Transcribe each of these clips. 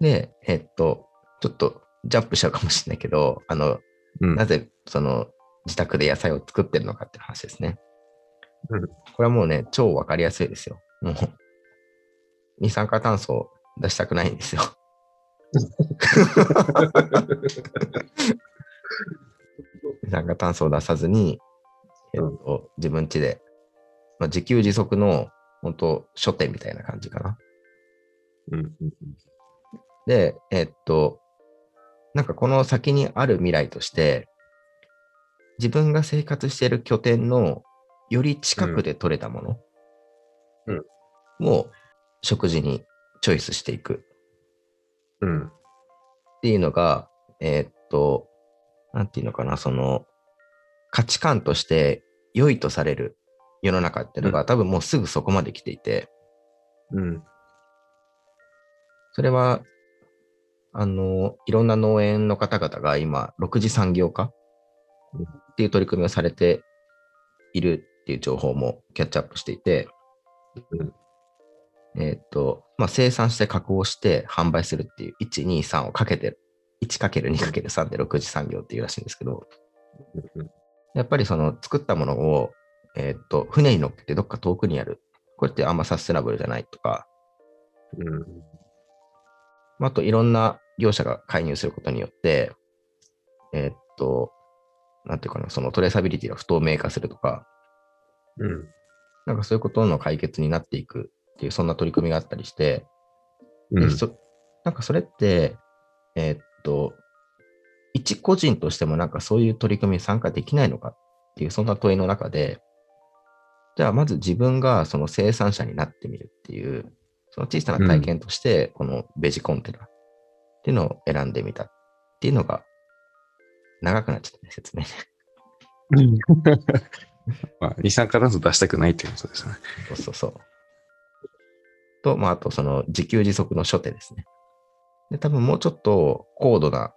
で、えっと、ちょっとジャンプしちゃうかもしれないけど、あの、うんなぜその自宅で野菜を作ってるのかって話ですね。うんこれはもうね、超わかりやすいですよ。もう、二酸化炭素を出したくないんですよ。二酸化炭素を出さずに、えっと、自分家で、まあ、自給自足の本当書店みたいな感じかな。うんうんで、えっと、なんかこの先にある未来として、自分が生活している拠点のより近くで取れたもうん。のを食事にチョイスしていく。うん。っていうのが、えっと、なんていうのかな、その価値観として良いとされる世の中っていうのが、多分もうすぐそこまで来ていて、うん。それは、あの、いろんな農園の方々が今、6次産業化っていう取り組みをされているっていう情報もキャッチアップしていて、えーと、まあ、生産して加工して販売するっていう1、2、3をかけて。1×2×3 で6次産業っていうらしいんですけど、やっぱりその作ったものを、えーと、船に乗っけてどっか遠くにやる。これってあんまサステナブルじゃないとか、うんああといろんな業者が介入することによって、えーっと、なんていうかな、そのトレーサビリティが不透明化するとか、うん。なんかそういうことの解決になっていくっていう、そんな取り組みがあったりして、うん。なんかそれって、えーっと、一個人としてもなんかそういう取り組みに参加できないのかっていう、そんな問いの中で、じゃあまず自分がその生産者になってみるっていう、その小さな体験として、このベジコンテナっていうのを選んでみたっていうのが、長くなっちゃったね、説明ね。まあ、二酸化炭素出したくないっていうことですね。そうそうそう。と、まあ、あとその自給自足の初手ですね。で、多分もうちょっと高度な、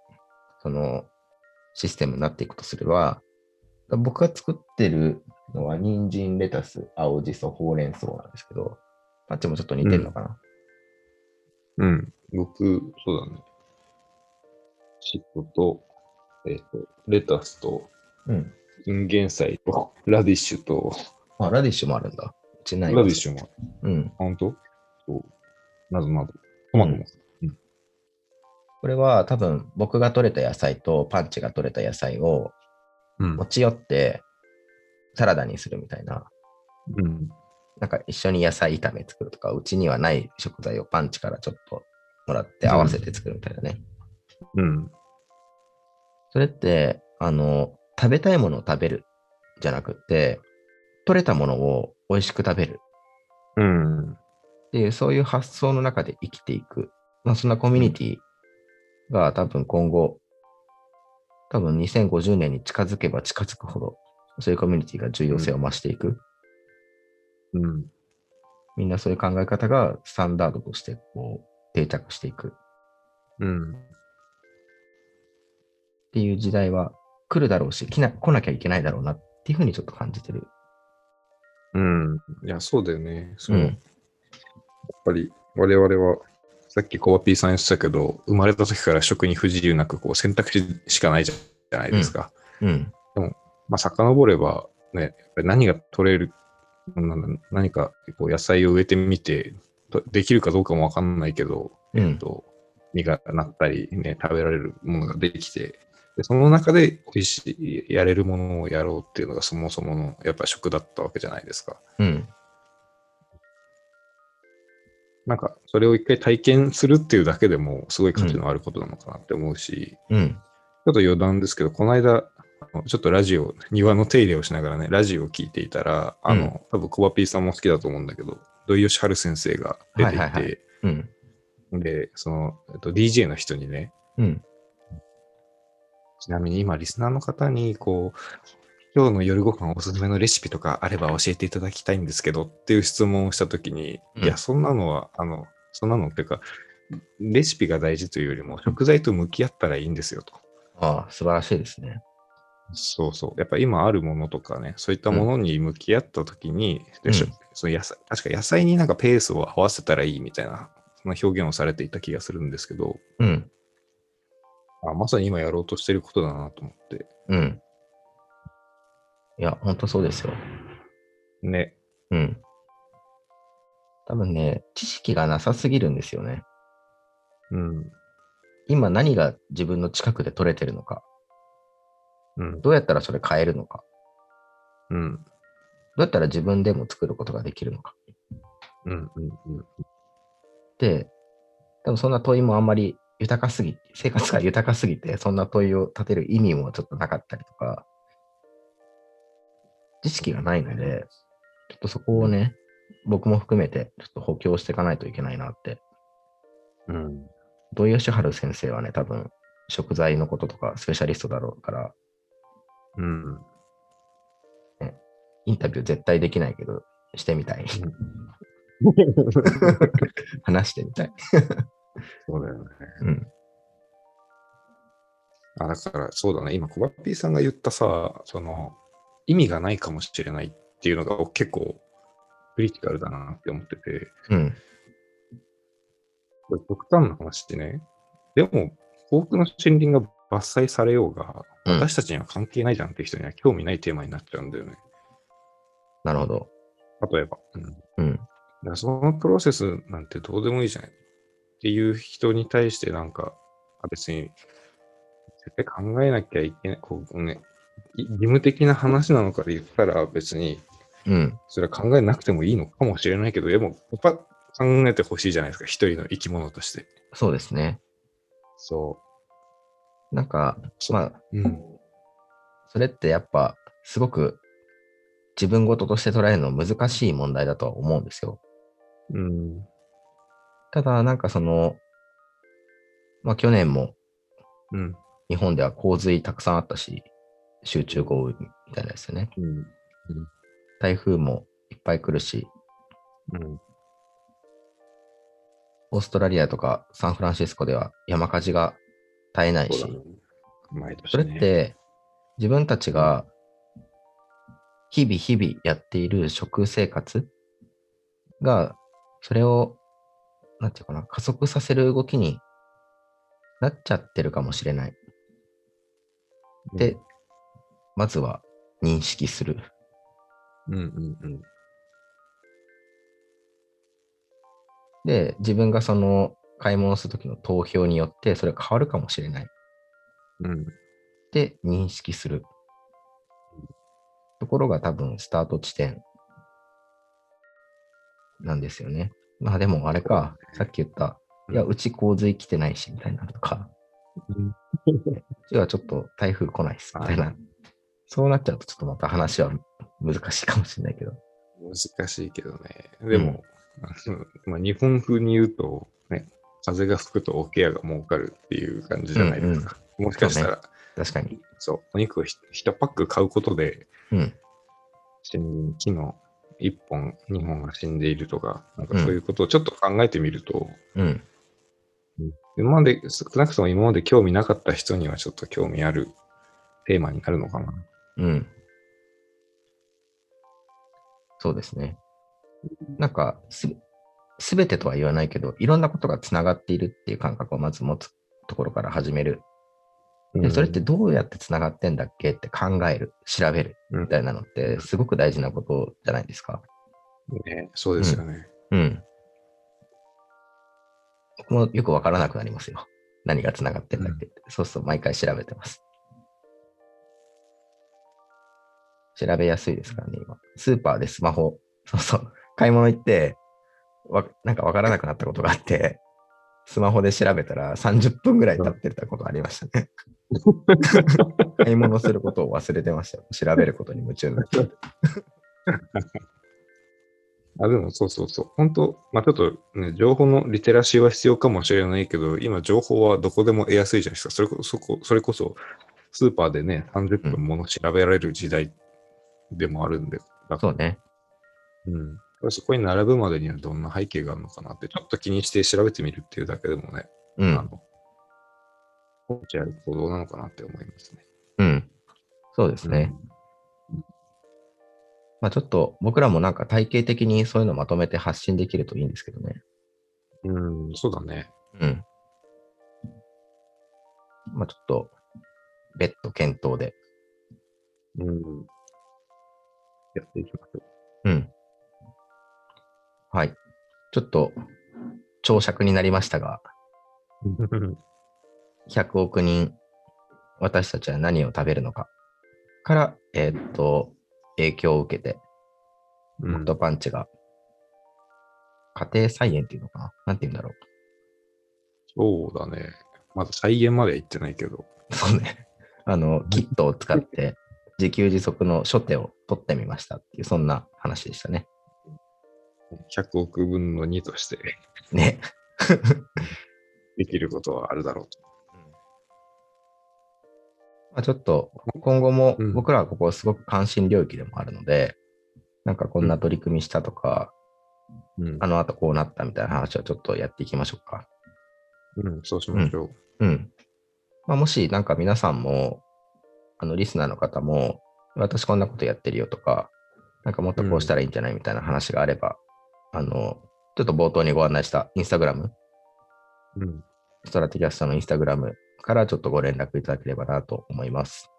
そのシステムになっていくとすれば、僕が作ってるのは人参、レタス、青じそ、ほうれん草なんですけど、パッチもちょっと似てるのかな。うん。僕、そうだね。シッポと、えっ、と、レタスと、うん。インゲン菜と、ラディッシュと、あ、ラディッシュもあるんだ。うちないラわディッシュも、うん。本当？そう。などなど。トマトも。これは多分僕が取れた野菜とパンチが取れた野菜をうん持ち寄ってサラダにするみたいなうん。なんか一緒に野菜炒め作るとか、うちにはない食材をパンチからちょっともらって合わせて作るみたいなね。うん。それって、あの、食べたいものを食べるじゃなくって、取れたものを美味しく食べるうん。っていう、そういう発想の中で生きていく。まあ、そんなコミュニティが多分今後、多分2050年に近づけば近づくほど、そういうコミュニティが重要性を増していく。うん。みんなそういう考え方がスタンダードとしてこう定着していく。うん。っていう時代は来るだろうし、来な来なきゃいけないだろうなっていうふうにちょっと感じてる。うん。いや、そうだよね。そうのんやっぱり我々は、さっきコバピーさん言ってたけど、生まれた時から食に不自由なくこう選択肢しかないじゃないですか。うん。まあ、遡れば、ね、やっぱり何が取れる、何かこう野菜を植えてみて、とできるかどうかもわかんないけど、うん。と実がなったり、ね、食べられるものができて、でその中で美味しい、やれるものをやろうっていうのがそもそものやっぱ食だったわけじゃないですか。うん。なんか、それを一回体験するっていうだけでも、すごい価値のあることなのかなって思うし、うん。ちょっと余談ですけど、この間、ちょっとラジオ、庭の手入れをしながらね、ラジオを聞いていたら、あの、多分コバピーさんも好きだと思うんだけど、土井善晴先生が出ていて、はいはいはいうん。で、その、えっと、DJ の人にね、うん。ちなみに今、リスナーの方に、こう、今日の夜ご飯おすすめのレシピとかあれば教えていただきたいんですけどっていう質問をしたときに、うんいや、そんなのは、あの、そんなのっていうか、レシピが大事というよりも、食材と向き合ったらいいんですよと。ああ、素晴らしいですね。そうそう。やっぱ今あるものとかね、そういったものに向き合ったときに、でしょうんその野菜、確か野菜になんかペースを合わせたらいいみたいな、そんな表現をされていた気がするんですけど、うん。あまさに今やろうとしてることだなと思って。うん。いや、ほんとそうですよ。ね。うん。多分ね、知識がなさすぎるんですよね。うん。今何が自分の近くで取れてるのか。うん。どうやったらそれ変えるのか。うん。どうやったら自分でも作ることができるのか。うん。うん。うん。で、多分そんな問いもあんまり豊かすぎ、生活が豊かすぎて、そんな問いを立てる意味もちょっとなかったりとか、知識がないので、ちょっとそこをね、僕も含めて、ちょっと補強していかないといけないなって。うん。土井善晴先生はね、多分、食材のこととかスペシャリストだろうから、うん。インタビュー絶対できないけど、してみたい。話してみたい。そうだよね。うん。あ、だから、そうだね。今、コバピーさんが言ったさ、その、意味がないかもしれないっていうのが結構、クリティカルだなって思ってて、うん。これ極端な話ってね、でも、多くの森林が伐採されようが、うん私たちには関係ないじゃんって人には興味ないテーマになっちゃうんだよね。なるほど。例えば。うん。だかうん。らそのプロセスなんてどうでもいいじゃないっていう人に対してなんか、あ別に、絶対考えなきゃいけない、こうね、い義務的な話なのかで言ったら別に、うん。それは考えなくてもいいのかもしれないけど、でも、やっぱ考えてほしいじゃないですか、一人の生き物として。そうですね。そなんか、まあ、う。うん。それってやっぱ、すごく自分事として捉えるの難しい問題だとは思うんですよ。うん。ただ、なんかその、まあ去年もうん。日本では洪水たくさんあったし、集中豪雨みたいなですよね。うん。台風もいっぱい来るし、うん。オーストラリアとかサンフランシスコでは山火事が絶えないし。毎年、それね。って自分たちが日々日々やっている食生活が、それを、なんていうかな、加速させる動きになっちゃってるかもしれない。で、まずは認識する。うんうんうん。で、自分がその買い物するときの投票によってそれ変わるかもしれない。うん。で、認識する。ところが多分スタート地点なんですよね。まあでもあれか、さっき言った、いや、うち洪水来てないし、みたいなのとか、うちはちょっと台風来ないっす、みたいな。そうなっちゃうとちょっとまた話は難しいかもしれないけど。難しいけどね。でも、まあ、日本風に言うと、ね、風が吹くと桶屋が儲かるっていう感じじゃないですか。もしかしたら、確かに。そう,、お肉をひ1パック買うことで、うん木の1本、2本が死んでいるとか、なんかそういうことをちょっと考えてみると、うん。今まで、少なくとも今まで興味なかった人にはちょっと興味あるテーマになるのかな。うん。そうですね。なんかす、すべてとは言わないけど、いろんなことがつながっているっていう感覚をまず持つところから始める。で、それってどうやってつながってんだっけって考える、調べるみたいなのって、すごく大事なことじゃないですか。ね、そうですよね。うん。僕もよくわからなくなりますよ。何がつながってんだっけって。そうすると毎回調べてます。調べやすいですからね、今。スーパーでスマホ、そうそう、買い物行って、わなんかわからなくなったことがあって、スマホで調べたら30分ぐらい経ってたことありましたね。買い物することを忘れてましたよ。調べることに夢中になって。あ、でもそうそうそう。本当まあちょっとね、情報のリテラシーは必要かもしれないけど、今情報はどこでも得やすいじゃないですか。それこそ、こそれこそスーパーでね、30分もの調べられる時代でもあるんで。だそうね。うん。そこに並ぶまでにはどんな背景があるのかなって、ちょっと気にして調べてみるっていうだけでもね、うん。あの、る行動なのかなって思いますね。うん。そうですね。まあちょっと僕らもなんか体系的にそういうのをまとめて発信できるといいんですけどね。うん。うん、そうだね。うん。まあちょっと、別途検討で。うん。やっていきましょうん。はい。ちょっと、長尺になりましたが、う。100億人、私たちは何を食べるのかから、えーっと、影響を受けて、うんホットパンチが、家庭菜園っていうのかな？なんて言うんだろそうだね。まだ再現までは行ってないけど。う。そうね。あの、キットを使って、自給自足の初手を取ってみましたっていう、そんな話でしたね。100億分の2としてね。できることはあるだろうと。まあ、ちょっと今後もうん僕らはここすごく関心領域でもあるので、なんかこんな取り組みしたとか、うんあの後こうなったみたいな話をちょっとやっていきましょうか。うん、そうしましょう。うん。まあ、もしなんか皆さんも、あのリスナーの方も、私こんなことやってるよとか、なんかもっとこうしたらいいんじゃないみたいな話があれば、あの、ちょっと冒頭にご案内したインスタグラム、うん。ストラティキャストのインスタグラムからちょっとご連絡いただければなと思います。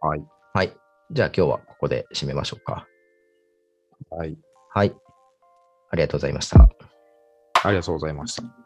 はい。はい。じゃあ今日はここで締めましょうか。はい。はい。ありがとうございました。ありがとうございました。